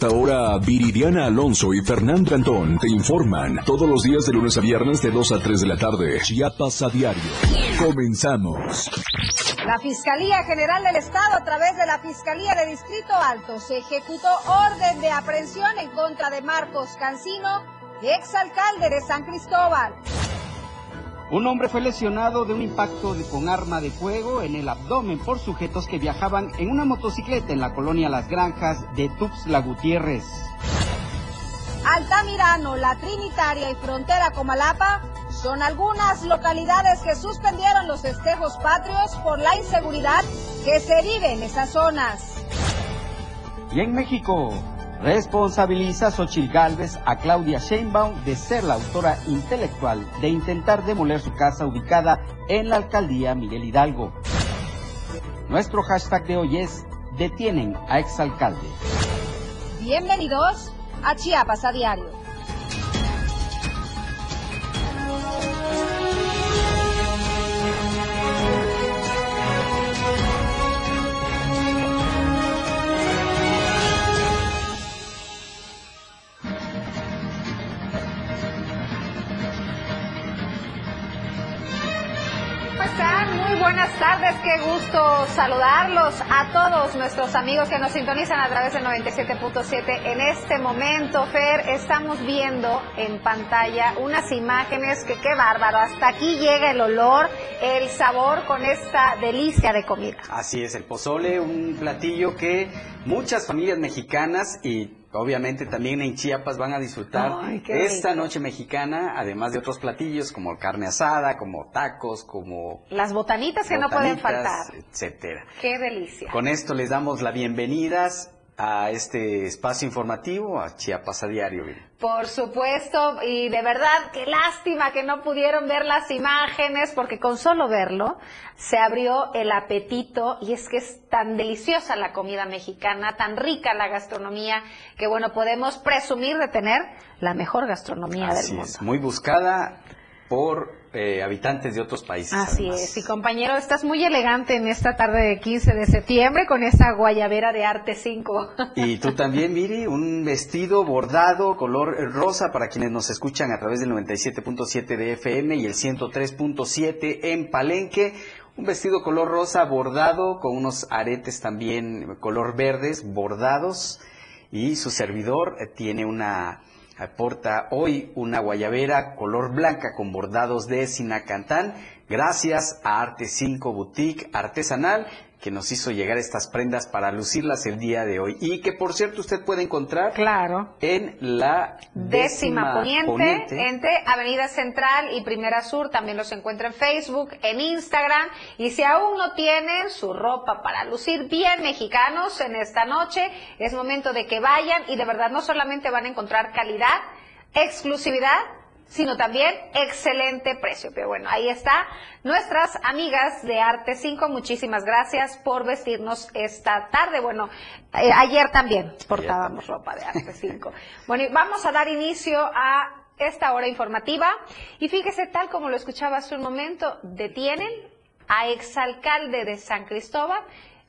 Ahora Viridiana Alonso y Fernando Antón te informan todos los días de lunes a viernes de 2 a 3 de la tarde. Chiapas a diario. Comenzamos. La Fiscalía General del Estado, a través de la Fiscalía de Distrito Alto, se ejecutó orden de aprehensión en contra de Marcos Cancino, exalcalde de San Cristóbal. Un hombre fue lesionado de un impacto con arma de fuego en el abdomen por sujetos que viajaban en una motocicleta en la colonia Las Granjas de Tuxtla Gutiérrez. Altamirano, La Trinitaria y Frontera Comalapa son algunas localidades que suspendieron los festejos patrios por la inseguridad que se vive en esas zonas. Y en México, responsabiliza Xochitl Gálvez a Claudia Sheinbaum de ser la autora intelectual de intentar demoler su casa ubicada en la alcaldía Miguel Hidalgo. Nuestro hashtag de hoy es Detienen a exalcalde. Bienvenidos a Chiapas a Diario. Tardes, qué gusto saludarlos a todos nuestros amigos que nos sintonizan a través del 97.7. En este momento, Fer, estamos viendo en pantalla unas imágenes que qué bárbaro, hasta aquí llega el olor, el sabor con esta delicia de comida. Así es, el pozole, un platillo que muchas familias mexicanas y obviamente también en Chiapas van a disfrutar esta noche mexicana, además de otros platillos como carne asada, como tacos, como las botanitas que no pueden faltar, etcétera. Qué delicia. Con esto les damos la bienvenida a este espacio informativo, a Chiapas a Diario. Por supuesto, y de verdad, qué lástima que no pudieron ver las imágenes, porque con solo verlo se abrió el apetito y es que es tan deliciosa la comida mexicana, tan rica la gastronomía, que bueno, podemos presumir de tener la mejor gastronomía del mundo. Es, muy buscada por eh, habitantes de otros países. Así es, y compañero, estás muy elegante en esta tarde de 15 de septiembre con esa guayabera de Arte 5. Y tú también, Miri, un vestido bordado color rosa para quienes nos escuchan a través del 97.7 de FM y el 103.7 en Palenque. Un vestido color rosa bordado con unos aretes también color verdes bordados y su servidor eh, tiene una aporta hoy una guayabera color blanca con bordados de Sinacantán, gracias a Arte 5 Boutique Artesanal que nos hizo llegar estas prendas para lucirlas el día de hoy. Y que por cierto usted puede encontrar claro. en la décima, poniente, entre Avenida Central y Primera Sur. También los encuentra en Facebook en Instagram. Y si aún no tienen su ropa para lucir bien mexicanos en esta noche es momento de que vayan y de verdad no solamente van a encontrar calidad exclusividad sino también excelente precio. Pero bueno, ahí está. Nuestras amigas de Arte 5, muchísimas gracias por vestirnos esta tarde. Bueno, eh, ayer también portábamos ropa de Arte 5. bueno, y vamos a dar inicio a esta hora informativa. Y fíjese, tal como lo escuchaba hace un momento, detienen a exalcalde de San Cristóbal.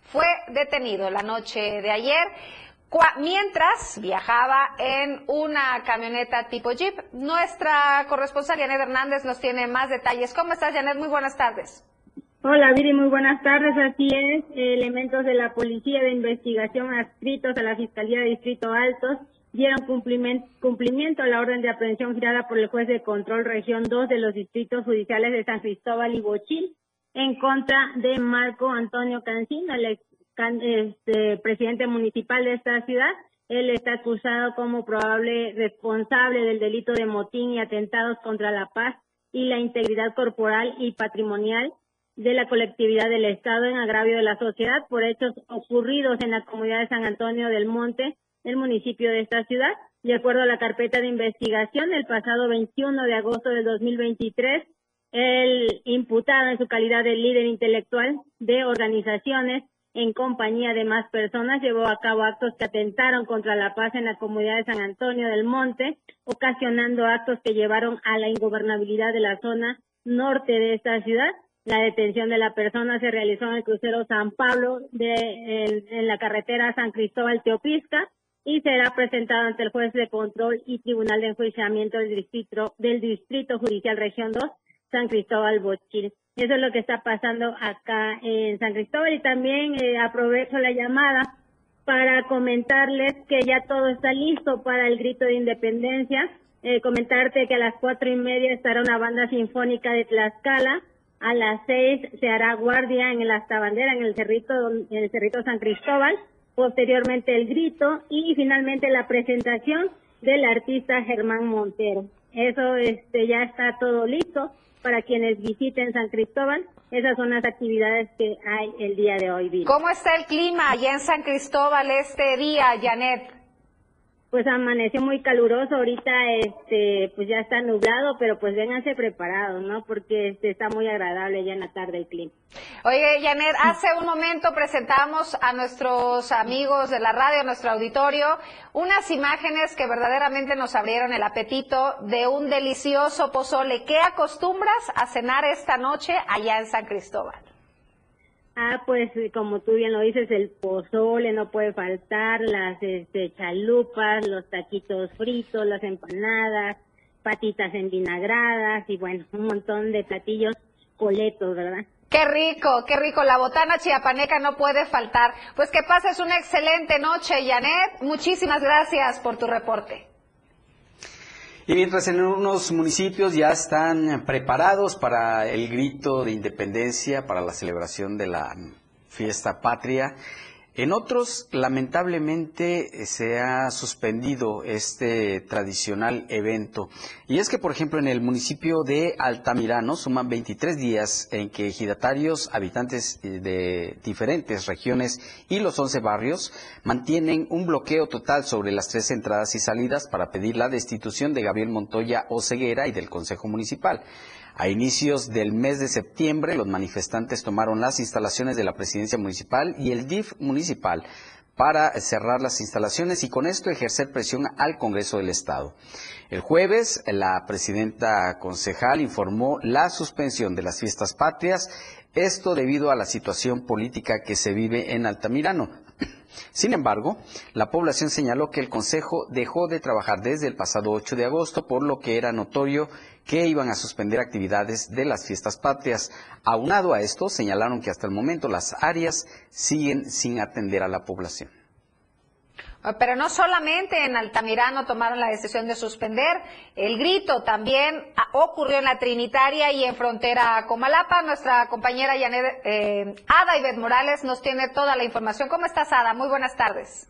Fue detenido la noche de ayer mientras viajaba en una camioneta tipo Jeep. Nuestra corresponsal Janet Hernández nos tiene más detalles. ¿Cómo estás, Janet? Muy buenas tardes. Hola, Viri, muy buenas tardes. Así es, elementos de la Policía de Investigación adscritos a la Fiscalía de Distrito Altos dieron cumplimiento, a la orden de aprehensión girada por el juez de control región 2 de los distritos judiciales de San Cristóbal y Bochil en contra de Marco Antonio Cancino, el ex este, presidente municipal de esta ciudad. Él está acusado como probable responsable del delito de motín y atentados contra la paz y la integridad corporal y patrimonial de la colectividad del Estado en agravio de la sociedad por hechos ocurridos en la comunidad de San Antonio del Monte, el municipio de esta ciudad. De acuerdo a la carpeta de investigación, el pasado 21 de agosto del 2023, el imputado en su calidad de líder intelectual de organizaciones en compañía de más personas, llevó a cabo actos que atentaron contra la paz en la comunidad de San Antonio del Monte, ocasionando actos que llevaron a la ingobernabilidad de la zona norte de esta ciudad. La detención de la persona se realizó en el crucero San Pablo de, en, la carretera San Cristóbal Teopisca y será presentado ante el juez de control y tribunal de enjuiciamiento del distrito, del distrito judicial región 2, San Cristóbal Bochil. Eso es lo que está pasando acá en San Cristóbal y también eh, aprovecho la llamada para comentarles que ya todo está listo para el grito de independencia. Eh, comentarte que a las cuatro y media estará una banda sinfónica de Tlaxcala. A las seis se hará guardia en el Astabandera, en el cerrito, en el cerrito San Cristóbal. Posteriormente el grito y finalmente la presentación del artista Germán Montero. Eso este, ya está todo listo para quienes visiten San Cristóbal. Esas son las actividades que hay el día de hoy. ¿Cómo está el clima allá en San Cristóbal este día, Janet? Pues amaneció muy caluroso, ahorita este pues ya está nublado, pero pues vénganse preparados, ¿no? Porque este está muy agradable ya en la tarde el clima. Oye, Janet, hace un momento presentamos a nuestros amigos de la radio, a nuestro auditorio, unas imágenes que verdaderamente nos abrieron el apetito de un delicioso pozole. ¿Qué acostumbras a cenar esta noche allá en San Cristóbal? Ah, pues como tú bien lo dices, el pozole no puede faltar, las este, chalupas, los taquitos fritos, las empanadas, patitas envinagradas y bueno, un montón de platillos coletos, ¿verdad? Qué rico, qué rico. La botana chiapaneca no puede faltar. Pues que pases una excelente noche, Janet. Muchísimas gracias por tu reporte. Y mientras en unos municipios ya están preparados para el grito de independencia, para la celebración de la fiesta patria, en otros, lamentablemente, se ha suspendido este tradicional evento. Y es que, por ejemplo, en el municipio de Altamirano suman 23 días en que ejidatarios, habitantes eh, de diferentes regiones y los 11 barrios mantienen un bloqueo total sobre las tres entradas y salidas para pedir la destitución de Gabriel Montoya Oceguera y del Consejo Municipal. A inicios del mes de septiembre, los manifestantes tomaron las instalaciones de la presidencia municipal y el DIF municipal para cerrar las instalaciones y con esto ejercer presión al Congreso del Estado. El jueves, la presidenta concejal informó la suspensión de las fiestas patrias, esto debido a la situación política que se vive en Altamirano. Sin embargo, la población señaló que el Consejo dejó de trabajar desde el pasado 8 de agosto, por lo que era notorio que iban a suspender actividades de las fiestas patrias. Aunado a esto, señalaron que hasta el momento las áreas siguen sin atender a la población. Ah, pero no solamente en Altamirano tomaron la decisión de suspender, el grito también ah, ocurrió en la Trinitaria y en frontera Comalapa. Nuestra compañera Yanet, eh, Ada Morales nos tiene toda la información. ¿Cómo estás, Ada? Muy buenas tardes.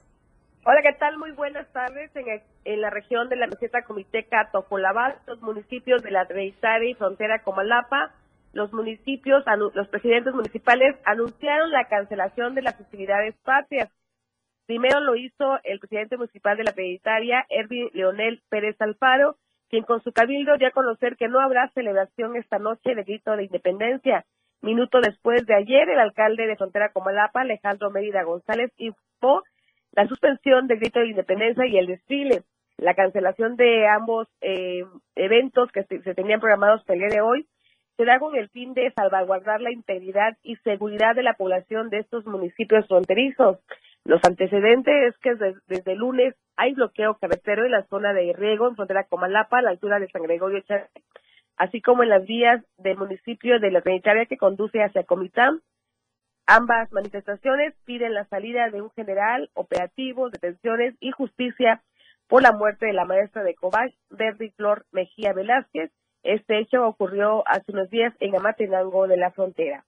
Hola, ¿qué tal? Muy buenas tardes. En, la región de la meseta comiteca Tocolabal, los municipios de la Trinitaria y frontera Comalapa, los municipios, los presidentes municipales anunciaron la cancelación de las festividades patrias Primero lo hizo el presidente municipal de la Peditaria, Erwin Leonel Pérez Alfaro, quien con su cabildo dio a conocer que no habrá celebración esta noche de grito de independencia. Minuto después de ayer, el alcalde de Frontera Comalapa, Alejandro Mérida González, informó la suspensión del grito de independencia y el desfile. La cancelación de ambos eh, eventos que se, tenían programados para el día de hoy se da con el fin de salvaguardar la integridad y seguridad de la población de estos municipios fronterizos. Los antecedentes es que desde, lunes hay bloqueo carretero en la zona de riego en frontera Comalapa, a la altura de San Gregorio así como en las vías del municipio de la Trinitaria que conduce hacia Comitán. Ambas manifestaciones piden la salida de un general, operativos, detenciones y justicia por la muerte de la maestra de Cobach, Verdi Flor Mejía Velázquez. Este hecho ocurrió hace unos días en Amatenango de la frontera.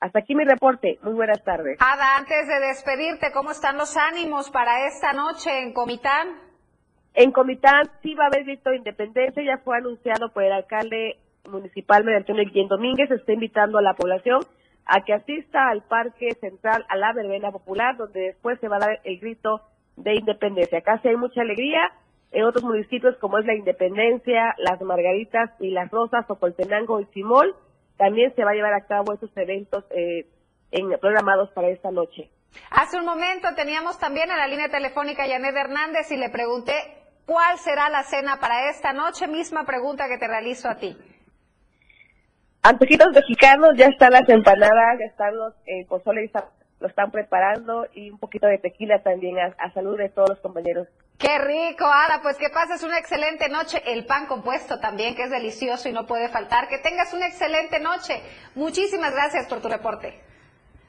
Hasta aquí mi reporte. Muy buenas tardes. Ada, antes de despedirte, ¿cómo están los ánimos para esta noche en Comitán? En Comitán sí va a haber grito de independencia, ya fue anunciado por el alcalde municipal mediante Guillén Domínguez, está invitando a la población a que asista al Parque Central, a la verbena popular, donde después se va a dar el grito de independencia. Acá sí hay mucha alegría, en otros municipios como es la Independencia, Las Margaritas y Las Rosas, Ocoltenango y Simol, también se va a llevar a cabo esos eventos eh, en, programados para esta noche. Hace un momento teníamos también en la línea telefónica a Janet Hernández y le pregunté cuál será la cena para esta noche. Misma pregunta que te realizo a ti. Antojitos mexicanos, ya están las empanadas, ya están los eh, pozole lo están preparando y un poquito de tequila también a, salud de todos los compañeros. Qué rico, Ada, pues que pases una excelente noche. El pan compuesto también, que es delicioso y no puede faltar. Que tengas una excelente noche. Muchísimas gracias por tu reporte.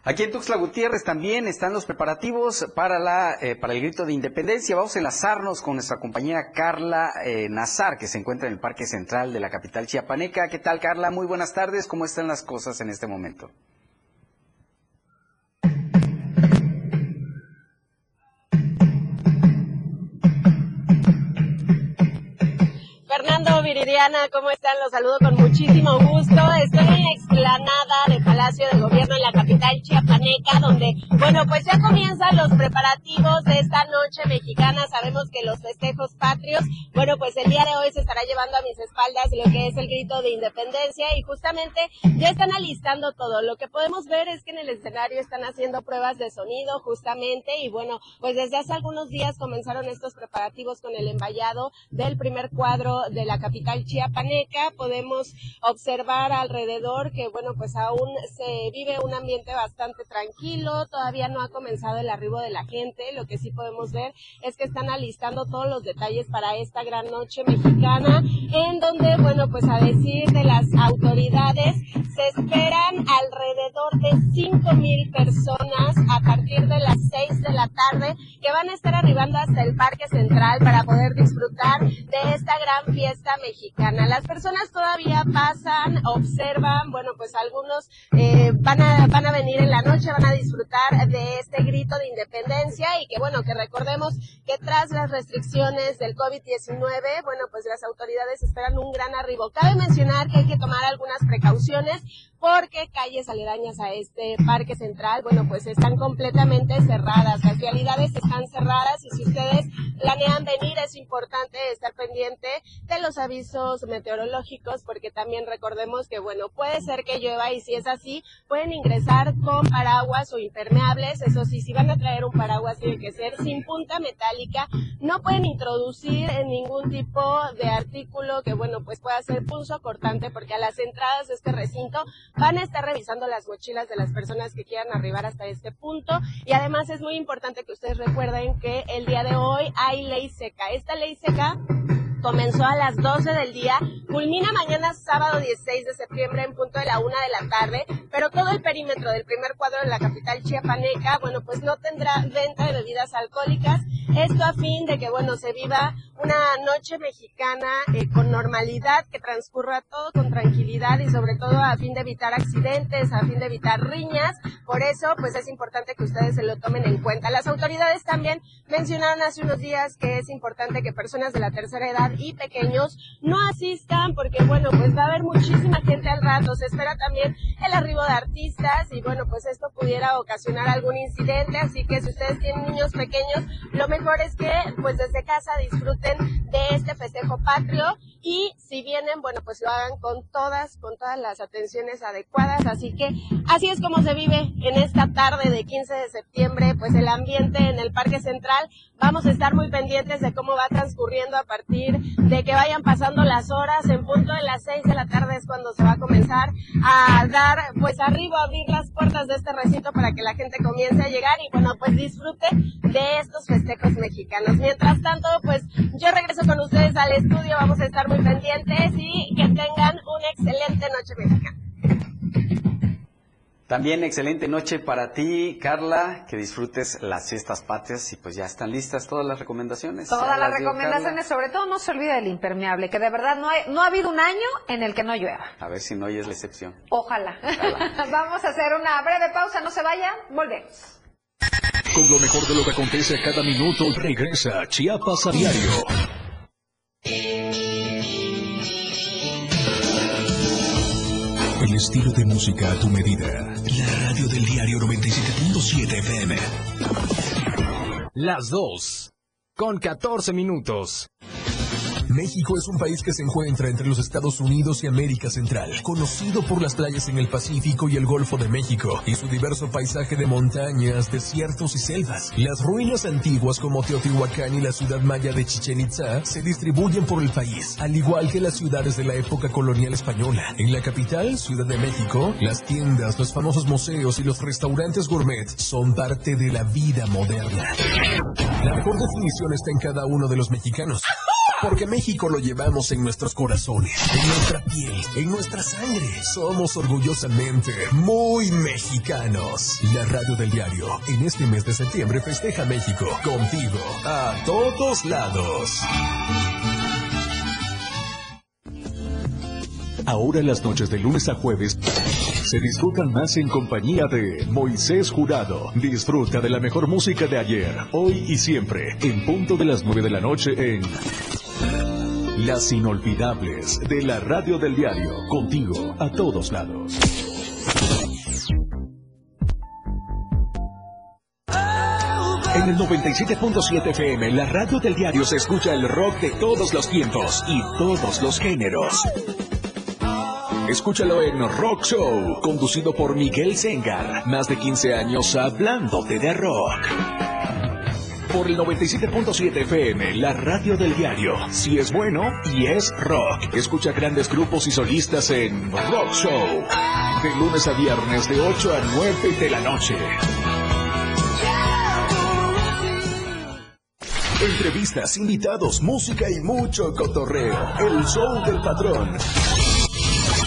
Aquí en Tuxtla Gutiérrez también están los preparativos para, la, eh, para el grito de independencia. Vamos a enlazarnos con nuestra compañera Carla eh, Nazar, que se encuentra en el Parque Central de la capital chiapaneca. ¿Qué tal, Carla? Muy buenas tardes. ¿Cómo están las cosas en este momento? Viridiana, ¿cómo están? Los saludo con muchísimo gusto. Estoy en la explanada del Palacio de Gobierno en la capital chiapaneca, donde, bueno, pues ya comienzan los preparativos de esta noche mexicana. Sabemos que los festejos patrios, bueno, pues el día de hoy se estará llevando a mis espaldas lo que es el grito de independencia y justamente ya están alistando todo. Lo que podemos ver es que en el escenario están haciendo pruebas de sonido justamente y bueno, pues desde hace algunos días comenzaron estos preparativos con el envallado del primer cuadro de la capital chiapaneca. Podemos observar alrededor que, bueno, pues aún se vive un ambiente bastante tranquilo, todavía no ha comenzado el arribo de la gente. Lo que sí podemos ver es que están alistando todos los detalles para esta gran noche mexicana, en donde, bueno, pues a decir de las autoridades, se esperan alrededor de 5 mil personas a partir de las 6 de la tarde que van a estar arribando hasta el Parque Central para poder disfrutar de esta gran fiesta mexicana. Las personas todavía pasan, observan, bueno, pues algunos eh, van, a, van a venir en la noche, van a disfrutar de este grito de independencia y que bueno, que recordemos que tras las restricciones del COVID-19, bueno, pues las autoridades esperan un gran arribo. Cabe mencionar que hay que tomar algunas precauciones porque calles aledañas a este parque central, bueno, pues están completamente cerradas, las vialidades están cerradas y si ustedes planean venir es importante estar pendiente de los avisos meteorológicos porque también recordemos que, bueno, puede ser que llueva y si es así, pueden ingresar con paraguas o impermeables, eso sí, si van a traer un paraguas tiene que ser sin punta metálica, no pueden introducir en ningún tipo de artículo que, bueno, pues pueda ser punzo cortante porque a las entradas de este recinto Van a estar revisando las mochilas de las personas que quieran arribar hasta este punto. Y además es muy importante que ustedes recuerden que el día de hoy hay ley seca. Esta ley seca comenzó a las 12 del día, culmina mañana sábado 16 de septiembre en punto de la una de la tarde, pero todo el perímetro del primer cuadro de la capital chiapaneca, bueno, pues no tendrá venta de bebidas alcohólicas, esto a fin de que, bueno, se viva una noche mexicana eh, con normalidad, que transcurra todo con tranquilidad y sobre todo a fin de evitar accidentes, a fin de evitar riñas, por eso, pues es importante que ustedes se lo tomen en cuenta. Las autoridades también mencionaron hace unos días que es importante que personas de la tercera edad y pequeños no asistan porque bueno, pues va a haber muchísima gente al rato, se espera también el arribo de artistas y bueno, pues esto pudiera ocasionar algún incidente, así que si ustedes tienen niños pequeños, lo mejor es que pues desde casa disfruten de este festejo patrio. Y si vienen, bueno, pues lo hagan con todas, con todas las atenciones adecuadas, así que así es como se vive en esta tarde de 15 de septiembre, pues el ambiente en el Parque Central, vamos a estar muy pendientes de cómo va transcurriendo a partir de que vayan pasando las horas, en punto de las 6 de la tarde es cuando se va a comenzar a dar, pues arriba, abrir las puertas de este recinto para que la gente comience a llegar y bueno, pues disfrute de estos festejos mexicanos. Mientras tanto, pues yo regreso con ustedes al estudio, vamos a estar muy pendientes y que tengan una excelente noche mexicana. También excelente noche para ti, Carla, que disfrutes las fiestas patrias y pues ya están listas todas las recomendaciones. Todas las recomendaciones, sobre todo no se olvide del impermeable, que de verdad no, hay, no ha habido un año en el que no llueva. A ver si no hoy es la excepción. Ojalá. Vamos a hacer una breve pausa, no se vayan, volvemos. Con lo mejor de lo que acontece a cada minuto, regresa Chiapas a diario. Estilo de música a tu medida. La radio del diario 97.7 FM. Las dos. Con 14 minutos. México es un país que se encuentra entre los Estados Unidos y América Central, conocido por las playas en el Pacífico y el Golfo de México, y su diverso paisaje de montañas, desiertos y selvas. Las ruinas antiguas como Teotihuacán y la ciudad maya de Chichen Itza se distribuyen por el país, al igual que las ciudades de la época colonial española. En la capital, Ciudad de México, las tiendas, los famosos museos y los restaurantes gourmet son parte de la vida moderna. La mejor definición está en cada uno de los mexicanos. Porque México lo llevamos en nuestros corazones, en nuestra piel, en nuestra sangre. Somos orgullosamente muy mexicanos. La radio del diario, en este mes de septiembre, festeja México contigo a todos lados. Ahora las noches de lunes a jueves se disfrutan más en compañía de Moisés Jurado. Disfruta de la mejor música de ayer, hoy y siempre, en punto de las 9 de la noche en Las Inolvidables de la Radio del Diario, contigo a todos lados. En el 97.7 FM, la radio del diario se escucha el rock de todos los tiempos y todos los géneros. Escúchalo en Rock Show, conducido por Miguel Sengar. Más de 15 años hablándote de rock. Por el 97.7 FM, la radio del diario. Si es bueno y es rock. Escucha grandes grupos y solistas en Rock Show. De lunes a viernes de 8 a 9 de la noche. Entrevistas, invitados, música y mucho cotorreo. El show del patrón.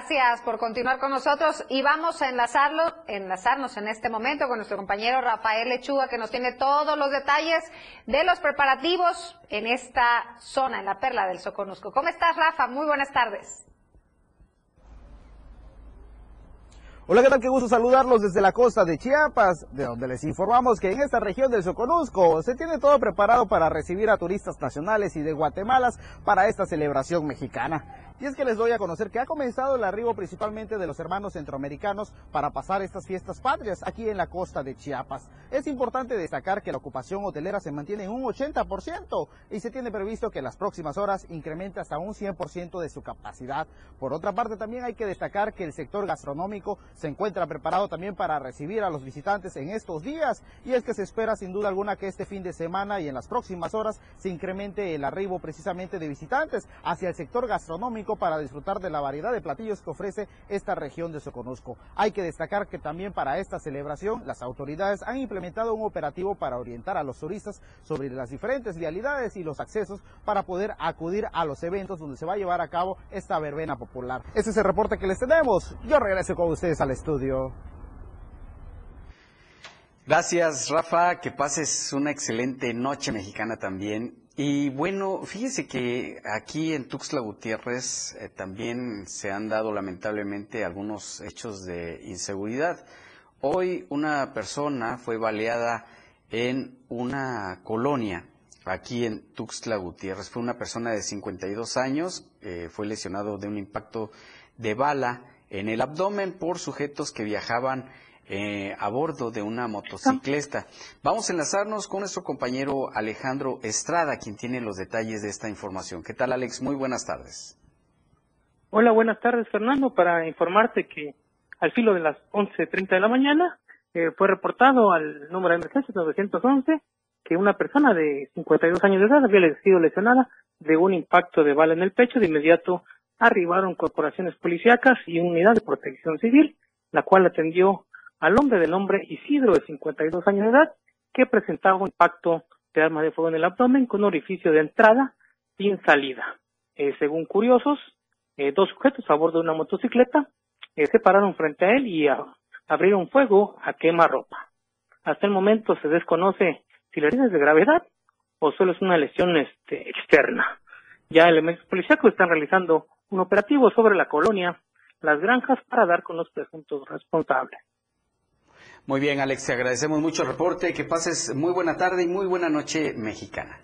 Gracias por continuar con nosotros y vamos a enlazarlo, enlazarnos en este momento con nuestro compañero Rafael Lechuga que nos tiene todos los detalles de los preparativos en esta zona, en la perla del Soconusco. ¿Cómo estás, Rafa? Muy buenas tardes. Hola, ¿qué tal? Qué gusto saludarlos desde la costa de Chiapas, de donde les informamos que en esta región del Soconusco se tiene todo preparado para recibir a turistas nacionales y de Guatemala para esta celebración mexicana. Y es que les doy a conocer que ha comenzado el arribo principalmente de los hermanos centroamericanos para pasar estas fiestas patrias aquí en la costa de Chiapas. Es importante destacar que la ocupación hotelera se mantiene en un 80% y se tiene previsto que en las próximas horas incremente hasta un 100% de su capacidad. Por otra parte, también hay que destacar que el sector gastronómico se encuentra preparado también para recibir a los visitantes en estos días y es que se espera sin duda alguna que este fin de semana y en las próximas horas se incremente el arribo precisamente de visitantes hacia el sector gastronómico para disfrutar de la variedad de platillos que ofrece esta región de Soconusco. Hay que destacar que también para esta celebración las autoridades han implementado un operativo para orientar a los turistas sobre las diferentes vialidades y los accesos para poder acudir a los eventos donde se va a llevar a cabo esta verbena popular. Este es el reporte que les tenemos. Yo regreso con ustedes al estudio. Gracias, Rafa. Que pases una excelente noche mexicana también. Y bueno, fíjese que aquí en Tuxtla Gutiérrez eh, también se han dado lamentablemente algunos hechos de inseguridad. Hoy una persona fue baleada en una colonia aquí en Tuxtla Gutiérrez. Fue una persona de 52 años, eh, fue lesionado de un impacto de bala en el abdomen por sujetos que viajaban eh, a bordo de una motocicleta. Vamos a enlazarnos con nuestro compañero Alejandro Estrada, quien tiene los detalles de esta información. ¿Qué tal, Alex? Muy buenas tardes. Hola, buenas tardes, Fernando. Para informarte que al filo de las 11.30 de la mañana eh, fue reportado al número de emergencia 911 que una persona de 52 años de edad había sido lesionada de un impacto de bala en el pecho. De inmediato arribaron corporaciones policíacas y unidad de protección civil, la cual atendió al hombre del nombre Isidro de 52 años de edad, que presentaba un impacto de arma de fuego en el abdomen con orificio de entrada sin salida. Eh, según curiosos, eh, dos sujetos a bordo de una motocicleta eh, se pararon frente a él y abrieron fuego a quema ropa. Hasta el momento se desconoce si la herida es de gravedad o solo es una lesión este, externa. Ya elementos policíacos están realizando un operativo sobre la colonia Las Granjas para dar con los presuntos responsables. Muy bien, Alex, te agradecemos mucho el reporte. Que pases muy buena tarde y muy buena noche mexicana.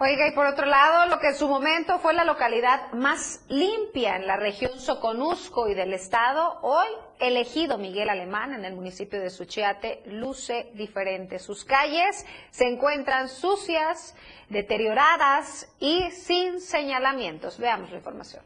Oiga, y por otro lado, lo que en su momento fue la localidad más limpia en la región Soconusco y del estado, hoy elegido Miguel Alemán en el municipio de Suchiate, luce diferente. Sus calles se encuentran sucias, deterioradas y sin señalamientos. Veamos la información.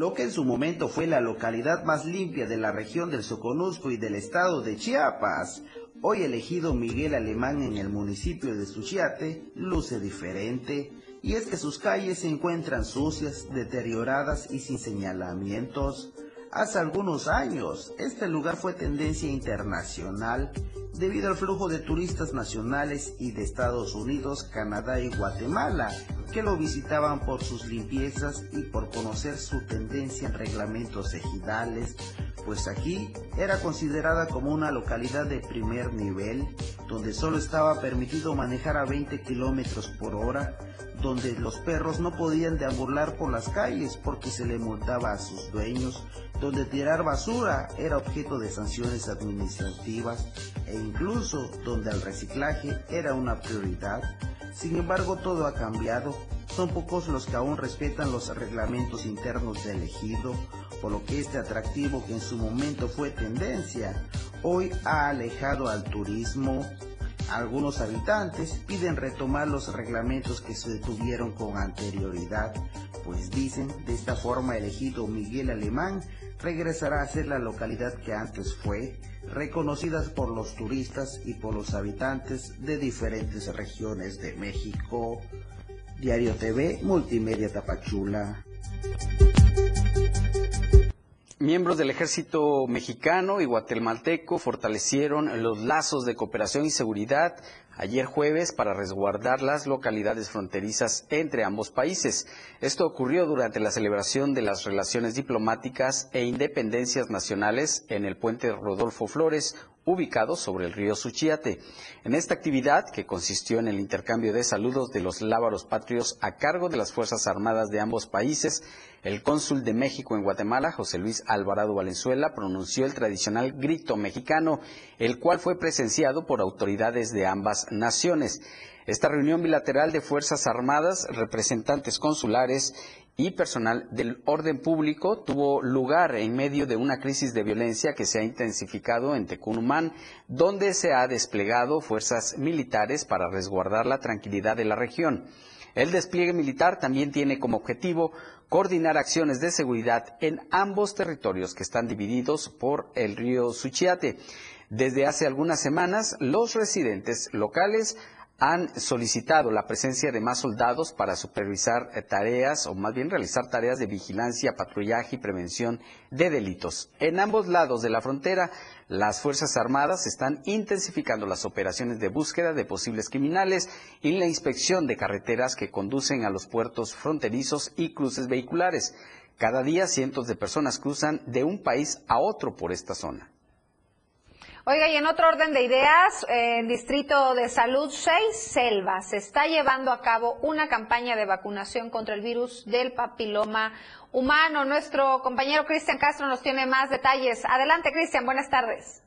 Lo que en su momento fue la localidad más limpia de la región del Soconusco y del estado de Chiapas, hoy elegido Miguel Alemán en el municipio de Suchiate, luce diferente, y es que sus calles se encuentran sucias, deterioradas y sin señalamientos. Hace algunos años, este lugar fue tendencia internacional debido al flujo de turistas nacionales y de Estados Unidos, Canadá y Guatemala, que lo visitaban por sus limpiezas y por conocer su tendencia en reglamentos ejidales, pues aquí era considerada como una localidad de primer nivel, donde solo estaba permitido manejar a 20 kilómetros por hora, donde los perros no podían deambular por las calles porque se le multaba a sus dueños, donde tirar basura era objeto de sanciones administrativas e incluso donde el reciclaje era una prioridad sin embargo, todo ha cambiado. Son pocos los que aún respetan los reglamentos internos del ejido, por lo que este atractivo que en su momento fue tendencia, hoy ha alejado al turismo. Algunos habitantes piden retomar los reglamentos que se detuvieron con anterioridad, pues dicen de esta forma elegido Miguel Alemán regresará a ser la localidad que antes fue, reconocidas por los turistas y por los habitantes de diferentes regiones de México. Diario TV, Multimedia Tapachula. Miembros del ejército mexicano y guatemalteco fortalecieron los lazos de cooperación y seguridad ayer jueves para resguardar las localidades fronterizas entre ambos países. Esto ocurrió durante la celebración de las relaciones diplomáticas e independencias nacionales en el puente Rodolfo Flores, ubicado sobre el río Suchiate. En esta actividad, que consistió en el intercambio de saludos de los lábaros patrios a cargo de las Fuerzas Armadas de ambos países, el cónsul de México en Guatemala, José Luis Alvarado Valenzuela, pronunció el tradicional grito mexicano, el cual fue presenciado por autoridades de ambas naciones. Esta reunión bilateral de Fuerzas Armadas, representantes consulares y personal del orden público tuvo lugar en medio de una crisis de violencia que se ha intensificado en Tecunumán, donde se ha desplegado fuerzas militares para resguardar la tranquilidad de la región. El despliegue militar también tiene como objetivo coordinar acciones de seguridad en ambos territorios que están divididos por el río Suchiate. Desde hace algunas semanas, los residentes locales han solicitado la presencia de más soldados para supervisar eh, tareas o más bien realizar tareas de vigilancia, patrullaje y prevención de delitos. En ambos lados de la frontera, las Fuerzas Armadas están intensificando las operaciones de búsqueda de posibles criminales y la inspección de carreteras que conducen a los puertos fronterizos y cruces vehiculares. Cada día cientos de personas cruzan de un país a otro por esta zona. Oiga, y en otro orden de ideas, en Distrito de Salud 6, Selva, se está llevando a cabo una campaña de vacunación contra el virus del papiloma humano. Nuestro compañero Cristian Castro nos tiene más detalles. Adelante, Cristian, buenas tardes.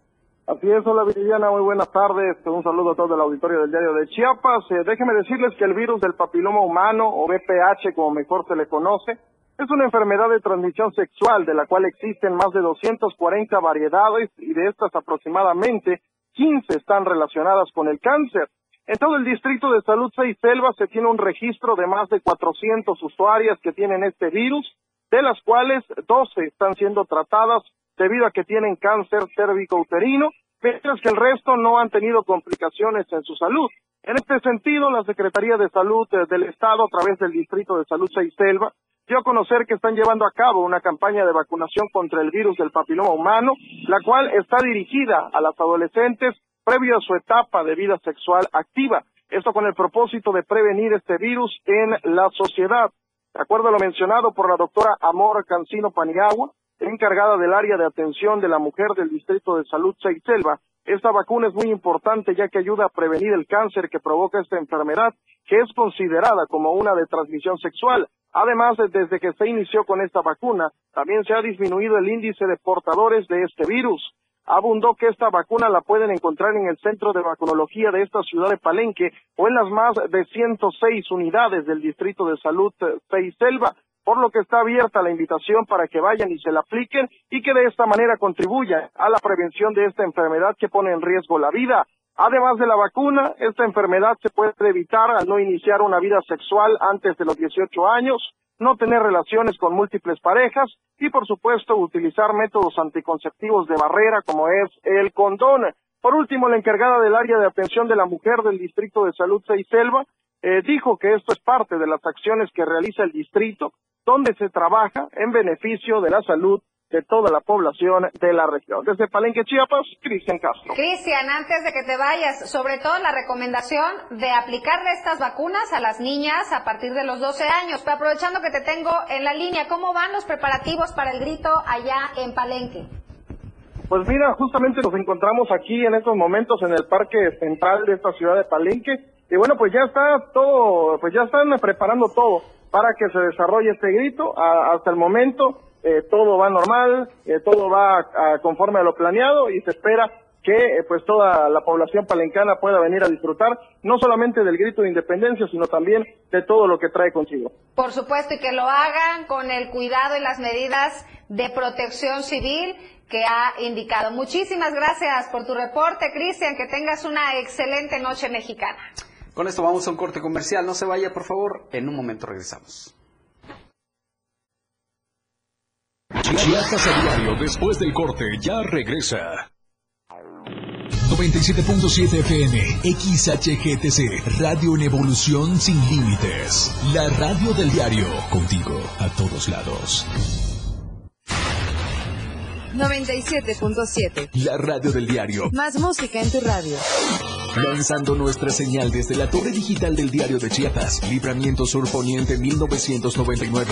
Así es, hola Viridiana, muy buenas tardes. Un saludo a todo el auditorio del diario de Chiapas. Eh, déjeme decirles que el virus del papiloma humano, o VPH como mejor se le conoce, es una enfermedad de transmisión sexual de la cual existen más de 240 variedades y de estas aproximadamente 15 están relacionadas con el cáncer. En todo el distrito de salud Seis Selvas se tiene un registro de más de 400 usuarias que tienen este virus, de las cuales 12 están siendo tratadas debido a que tienen cáncer cérvico uterino, mientras que el resto no han tenido complicaciones en su salud. En este sentido, la Secretaría de Salud eh, del Estado, a través del Distrito de Salud Selva, dio a conocer que están llevando a cabo una campaña de vacunación contra el virus del papiloma humano, la cual está dirigida a las adolescentes previo a su etapa de vida sexual activa. Esto con el propósito de prevenir este virus en la sociedad. De acuerdo a lo mencionado por la doctora Amor Cancino Paniagua, encargada del área de atención de la mujer del Distrito de Salud Selva, esta vacuna es muy importante ya que ayuda a prevenir el cáncer que provoca esta enfermedad, que es considerada como una de transmisión sexual. Además, desde que se inició con esta vacuna, también se ha disminuido el índice de portadores de este virus. Abundó que esta vacuna la pueden encontrar en el centro de vacunología de esta ciudad de Palenque o en las más de 106 unidades del Distrito de Salud Selva por lo que está abierta la invitación para que vayan y se la apliquen y que de esta manera contribuya a la prevención de esta enfermedad que pone en riesgo la vida. Además de la vacuna, esta enfermedad se puede evitar al no iniciar una vida sexual antes de los 18 años, no tener relaciones con múltiples parejas y, por supuesto, utilizar métodos anticonceptivos de barrera como es el condón. Por último, la encargada del área de atención de la mujer del Distrito de Salud Seiselva eh, dijo que esto es parte de las acciones que realiza el distrito donde se trabaja en beneficio de la salud de toda la población de la región. Desde Palenque, Chiapas, Cristian Castro. Cristian, antes de que te vayas, sobre todo la recomendación de aplicarle estas vacunas a las niñas a partir de los 12 años. Pero aprovechando que te tengo en la línea, ¿cómo van los preparativos para el grito allá en Palenque? Pues mira, justamente nos encontramos aquí en estos momentos en el Parque Central de esta ciudad de Palenque. Y bueno, pues ya está todo, pues ya están preparando todo para que se desarrolle este grito. hasta el momento eh, todo va normal, eh, todo va conforme a lo planeado y se espera que eh, pues toda la población palencana pueda venir a disfrutar no solamente del grito de independencia, sino también de todo lo que trae consigo. Por supuesto, y que lo hagan con el cuidado y las medidas de protección civil que ha indicado. Muchísimas gracias por tu reporte, Cristian, que tengas una excelente noche mexicana. Con esto vamos a un corte comercial. No se vaya, por favor. En un momento regresamos. Chiapas a diario, después del corte, ya regresa. 97.7 FM, XHGTC, Radio en Evolución Sin Límites. La radio del diario, contigo a todos lados. 97.7. La radio del diario. Más música en tu radio. Lanzando nuestra señal desde la torre digital del diario de Chiapas, Libramiento Sur Poniente 1999.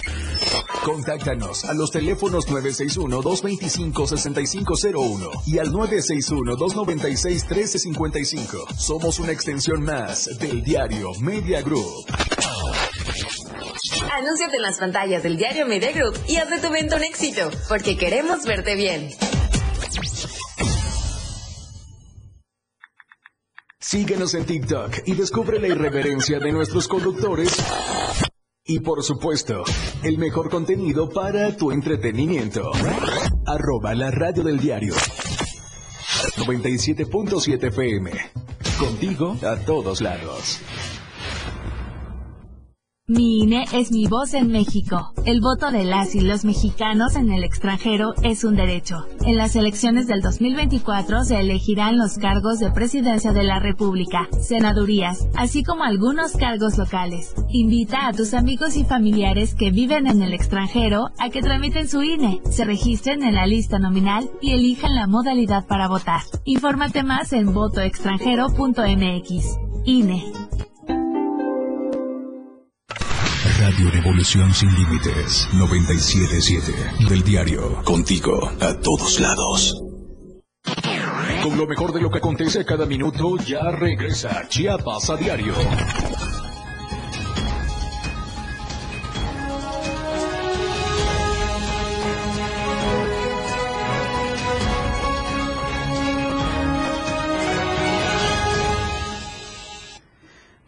Contáctanos a los teléfonos 961-225-6501 y al 961-296-1355. Somos una extensión más del diario Media Group. Anúnciate en las pantallas del diario Media Group y haz de tu evento un éxito, porque queremos verte bien. Síguenos en TikTok y descubre la irreverencia de nuestros conductores y por supuesto, el mejor contenido para tu entretenimiento. Arroba la radio del diario. 97.7 FM. Contigo a todos lados. Mi INE es mi voz en México. El voto de las y los mexicanos en el extranjero es un derecho. En las elecciones del 2024 se elegirán los cargos de presidencia de la República, senadurías, así como algunos cargos locales. Invita a tus amigos y familiares que viven en el extranjero a que tramiten su INE, se registren en la lista nominal y elijan la modalidad para votar. Infórmate más en votoextranjero.mx. INE Radio Revolución Sin Límites 977 del diario Contigo a todos lados. Con lo mejor de lo que acontece cada minuto ya regresa Chiapas a diario.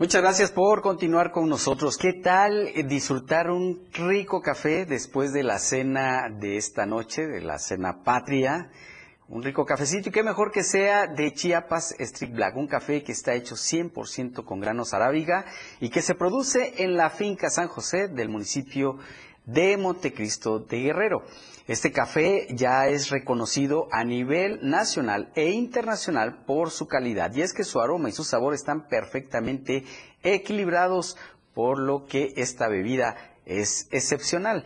Muchas gracias por continuar con nosotros. ¿Qué tal eh, disfrutar un rico café después de la cena de esta noche, de la cena patria? Un rico cafecito y qué mejor que sea de Chiapas Street Black, un café que está hecho 100% con granos arábiga y que se produce en la finca San José del municipio de Montecristo de Guerrero. Este café ya es reconocido a nivel nacional e internacional por su calidad y es que su aroma y su sabor están perfectamente equilibrados por lo que esta bebida es excepcional.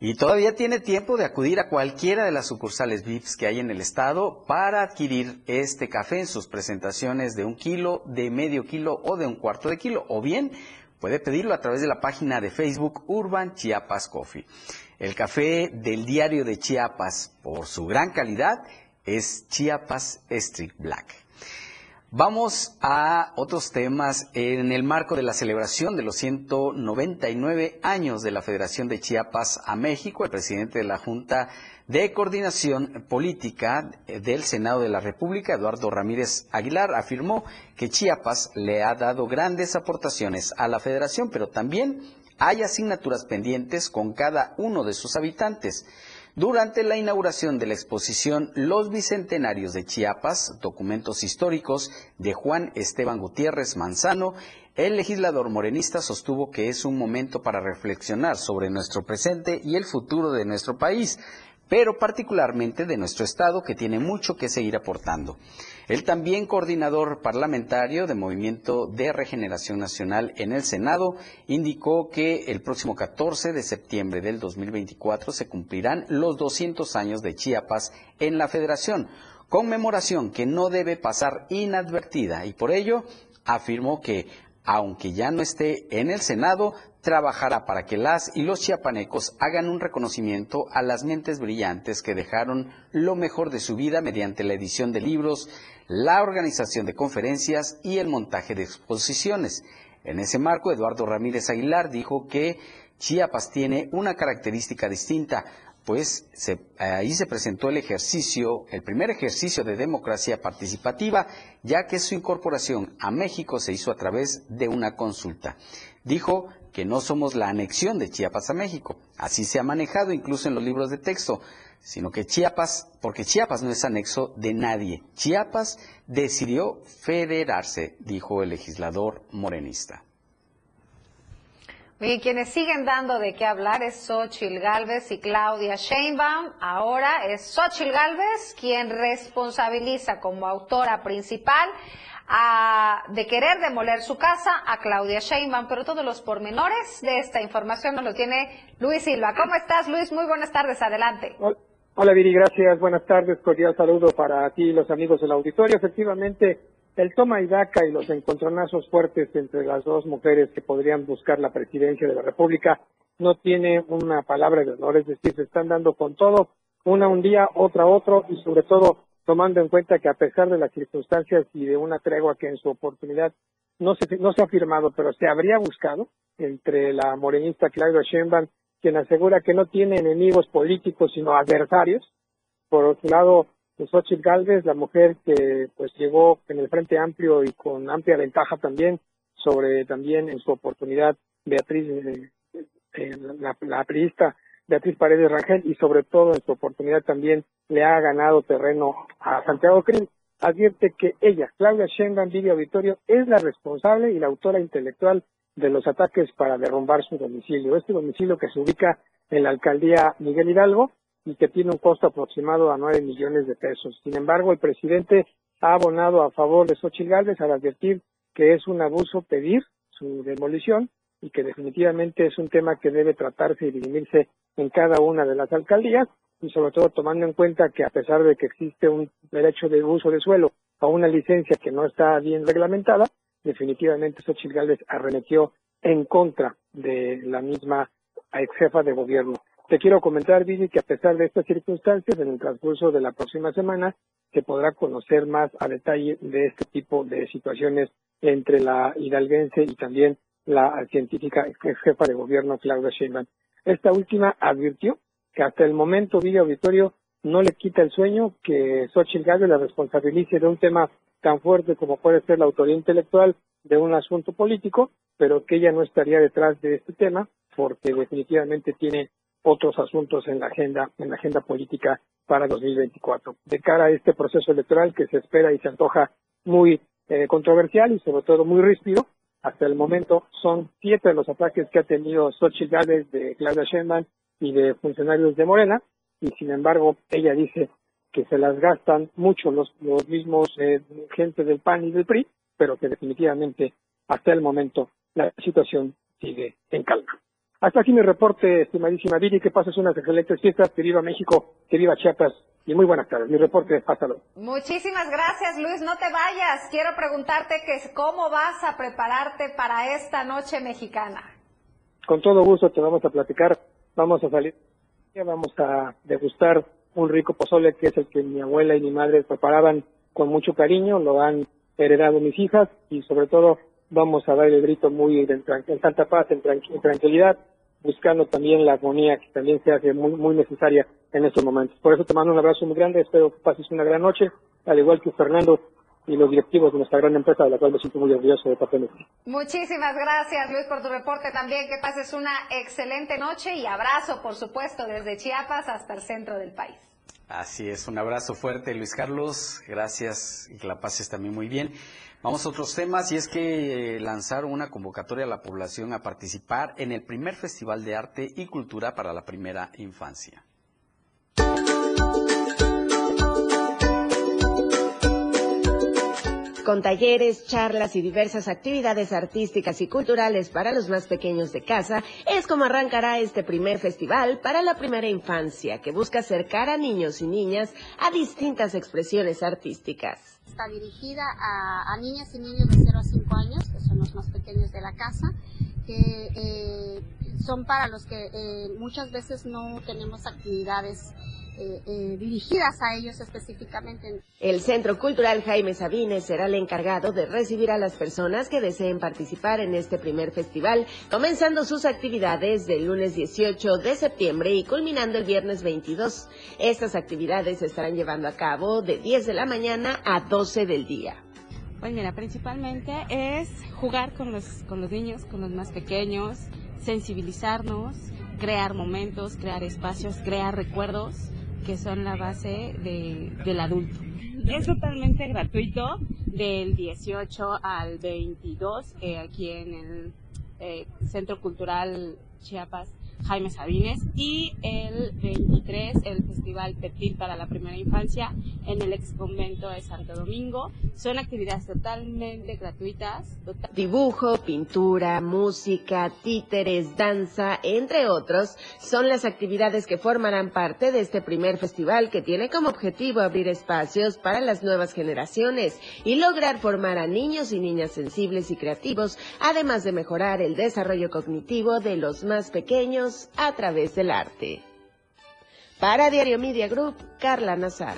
Y todavía tiene tiempo de acudir a cualquiera de las sucursales VIPs que hay en el estado para adquirir este café en sus presentaciones de un kilo, de medio kilo o de un cuarto de kilo. O bien puede pedirlo a través de la página de Facebook Urban Chiapas Coffee. El café del diario de Chiapas, por su gran calidad, es Chiapas Street Black. Vamos a otros temas en el marco de la celebración de los 199 años de la Federación de Chiapas a México. El presidente de la Junta de Coordinación Política del Senado de la República, Eduardo Ramírez Aguilar, afirmó que Chiapas le ha dado grandes aportaciones a la Federación, pero también hay asignaturas pendientes con cada uno de sus habitantes. Durante la inauguración de la exposición Los Bicentenarios de Chiapas, documentos históricos de Juan Esteban Gutiérrez Manzano, el legislador morenista sostuvo que es un momento para reflexionar sobre nuestro presente y el futuro de nuestro país, pero particularmente de nuestro Estado que tiene mucho que seguir aportando. El también coordinador parlamentario de Movimiento de Regeneración Nacional en el Senado indicó que el próximo 14 de septiembre del 2024 se cumplirán los 200 años de Chiapas en la Federación, conmemoración que no debe pasar inadvertida y por ello afirmó que aunque ya no esté en el Senado, trabajará para que las y los chiapanecos hagan un reconocimiento a las mentes brillantes que dejaron lo mejor de su vida mediante la edición de libros, la organización de conferencias y el montaje de exposiciones. En ese marco, Eduardo Ramírez Aguilar dijo que Chiapas tiene una característica distinta, pues ahí se presentó el ejercicio, el primer ejercicio de democracia participativa, ya que su incorporación a México se hizo a través de una consulta. Dijo que no somos la anexión de Chiapas a México, así se ha manejado incluso en los libros de texto, sino que Chiapas, porque Chiapas no es anexo de nadie, Chiapas decidió federarse, dijo el legislador morenista. Y quienes siguen dando de qué hablar es Xochil Gálvez y Claudia Sheinbaum. Ahora es Xochil Gálvez quien responsabiliza como autora principal de querer demoler su casa a Claudia Sheinbaum, pero todos los pormenores de esta información nos lo tiene Luis Silva. ¿Cómo estás, Luis? Muy buenas tardes, adelante. Hola, Viri, gracias. Buenas tardes. Cordial saludo para ti y los amigos del auditorio. Efectivamente, el toma y daca y los encontronazos fuertes entre las dos mujeres que podrían buscar la presidencia de la República no tiene una palabra de honor, es decir, se están dando con todo, una un día, otra otro, y sobre todo tomando en cuenta que a pesar de las circunstancias y de una tregua que en su oportunidad no se, no se ha firmado, pero se habría buscado entre la morenista Claudia Sheinbaum, quien asegura que no tiene enemigos políticos, sino adversarios. Por otro lado, Xochitl Galvez, la mujer que pues llegó en el Frente Amplio y con amplia ventaja también sobre también en su oportunidad Beatriz, eh, eh, la, la Beatriz Paredes Rangel y sobre todo en su oportunidad también le ha ganado terreno a Santiago Crin. Advierte que ella, Claudia Sheinbaum Vivi Auditorio, es la responsable y la autora intelectual de los ataques para derrumbar su domicilio. Este domicilio que se ubica en la alcaldía Miguel Hidalgo y que tiene un costo aproximado a nueve millones de pesos. Sin embargo, el presidente ha abonado a favor de Xochitl Gálvez al advertir que es un abuso pedir su demolición y que definitivamente es un tema que debe tratarse y dirimirse en cada una de las alcaldías y sobre todo tomando en cuenta que a pesar de que existe un derecho de uso de suelo a una licencia que no está bien reglamentada, definitivamente Xochitl Gálvez arremetió en contra de la misma ex jefa de gobierno. Te quiero comentar, Vivi, que a pesar de estas circunstancias, en el transcurso de la próxima semana se podrá conocer más a detalle de este tipo de situaciones entre la hidalguense y también la científica jefa de gobierno Claudia Sheinbaum. Esta última advirtió que hasta el momento Villa Auditorio no le quita el sueño que Xochitl Gálvez la responsabilice de un tema tan fuerte como puede ser la autoría intelectual de un asunto político, pero que ella no estaría detrás de este tema porque definitivamente tiene otros asuntos en la agenda en la agenda política para 2024. De cara a este proceso electoral que se espera y se antoja muy eh, controversial y sobre todo muy ríspido, hasta el momento son siete los ataques que ha tenido Xochitl Gálvez de Claudia Sheinbaum y de funcionarios de Morena, y sin embargo ella dice que se las gastan mucho los, los mismos eh, gente del PAN y del PRI, pero que definitivamente hasta el momento la situación sigue en calma. Hasta aquí mi reporte, estimadísima Viri, que pases unas excelentes fiestas, que viva México, que viva Chiapas y muy buenas tardes. Mi reporte, hasta luego. Muchísimas gracias, Luis. No te vayas. Quiero preguntarte que cómo vas a prepararte para esta noche mexicana. Con todo gusto te vamos a platicar. Vamos a salir, vamos a degustar un rico pozole que es el que mi abuela y mi madre preparaban con mucho cariño. Lo han heredado mis hijas y sobre todo vamos a dar el grito muy en, en santa paz, en, tranquilidad, buscando también la armonía que también se hace muy, muy necesaria en estos momentos. Por eso te mando un abrazo muy grande, espero que pases una gran noche, al igual que Fernando y los directivos de nuestra gran empresa, de la cual me siento muy orgulloso de parte de Muchísimas gracias, Luis, por tu reporte también. Que pases una excelente noche y abrazo, por supuesto, desde Chiapas hasta el centro del país. Así es, un abrazo fuerte, Luis Carlos. Gracias y que la pases también muy bien. Vamos a otros temas y es que eh, lanzaron una convocatoria a la población a participar en el primer Festival de Arte y Cultura para la Primera Infancia. con talleres, charlas y diversas actividades artísticas y culturales para los más pequeños de casa, es como arrancará este primer festival para la primera infancia, que busca acercar a niños y niñas a distintas expresiones artísticas. Está dirigida a, niñas y niños de 0 a 5 años, que son los más pequeños de la casa, que eh, son para los que eh, muchas veces no tenemos actividades eh, eh, dirigidas a ellos específicamente. El Centro Cultural Jaime Sabines será el encargado de recibir a las personas que deseen participar en este primer festival, comenzando sus actividades del lunes 18 de septiembre y culminando el viernes 22. Estas actividades se estarán llevando a cabo de 10 de la mañana a 12 del día. Pues mira, principalmente es jugar con los, con los niños, con los más pequeños, sensibilizarnos, crear momentos, crear espacios, crear recuerdos que son la base de, del adulto. Es totalmente gratuito del 18 al 22 eh, aquí en el eh, Centro Cultural Chiapas Jaime Sabines y el 23 el Festival Petit para la Primera Infancia en el ex convento de Santo Domingo. Son actividades totalmente gratuitas. Dibujo, pintura, música, títeres, danza, entre otros, son las actividades que formarán parte de este primer festival que tiene como objetivo abrir espacios para las nuevas generaciones y lograr formar a niños y niñas sensibles y creativos, además de mejorar el desarrollo cognitivo de los más pequeños a través del arte. Para Diario Media Group, Carla Nazar.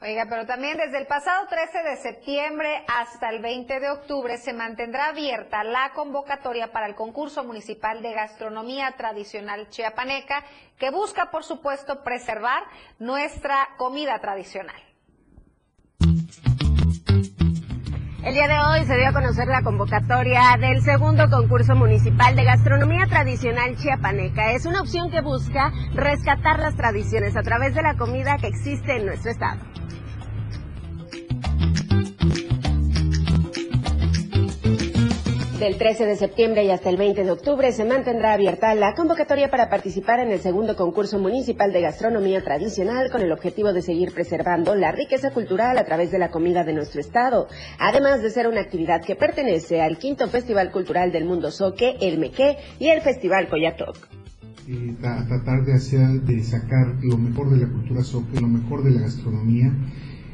Oiga, pero también desde el pasado 13 de septiembre hasta el 20 de octubre se mantendrá abierta la convocatoria para el concurso municipal de gastronomía tradicional chiapaneca que busca, por supuesto, preservar nuestra comida tradicional. El día de hoy se dio a conocer la convocatoria del segundo concurso municipal de gastronomía tradicional chiapaneca. Es una opción que busca rescatar las tradiciones a través de la comida que existe en nuestro estado. Del 13 de septiembre y hasta el 20 de octubre se mantendrá abierta la convocatoria para participar en el segundo concurso municipal de gastronomía tradicional con el objetivo de seguir preservando la riqueza cultural a través de la comida de nuestro estado, además de ser una actividad que pertenece al quinto Festival Cultural del Mundo Soque, el Mequé y el Festival Coyatoc. Tratar de hacer, de sacar lo mejor de la cultura soque, lo mejor de la gastronomía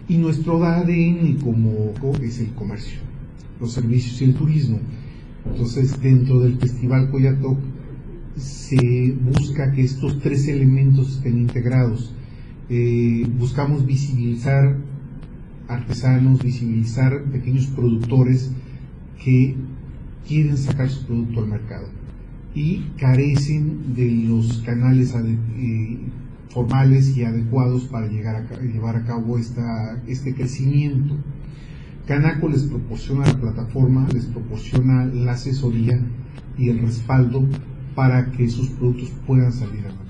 y nuestro ADN como es el comercio, los servicios y el turismo Entonces, dentro del Festival Coyatoc se busca que estos tres elementos estén integrados. Eh, buscamos visibilizar artesanos, visibilizar pequeños productores que quieren sacar su producto al mercado y carecen de los canales eh, formales y adecuados para llegar a, llevar a cabo esta, este crecimiento. Canaco les proporciona la plataforma, les proporciona la asesoría y el respaldo para que sus productos puedan salir al mercado.